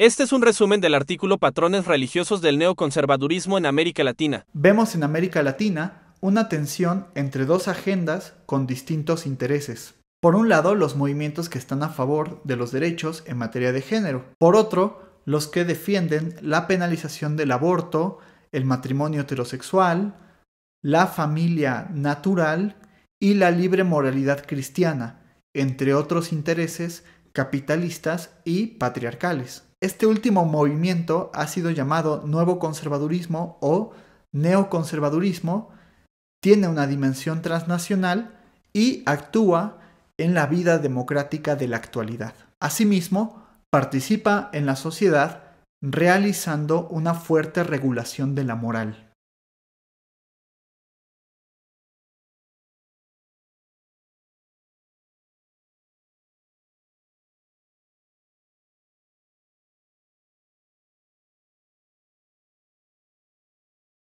Este es un resumen del artículo Patrones religiosos del neoconservadurismo en América Latina. Vemos en América Latina una tensión entre dos agendas con distintos intereses. Por un lado, los movimientos que están a favor de los derechos en materia de género. Por otro, los que defienden la penalización del aborto, el matrimonio heterosexual, la familia natural y la libre moralidad cristiana, entre otros intereses capitalistas y patriarcales. Este último movimiento ha sido llamado nuevo conservadurismo o neoconservadurismo, tiene una dimensión transnacional y actúa en la vida democrática de la actualidad. Asimismo, participa en la sociedad realizando una fuerte regulación de la moral.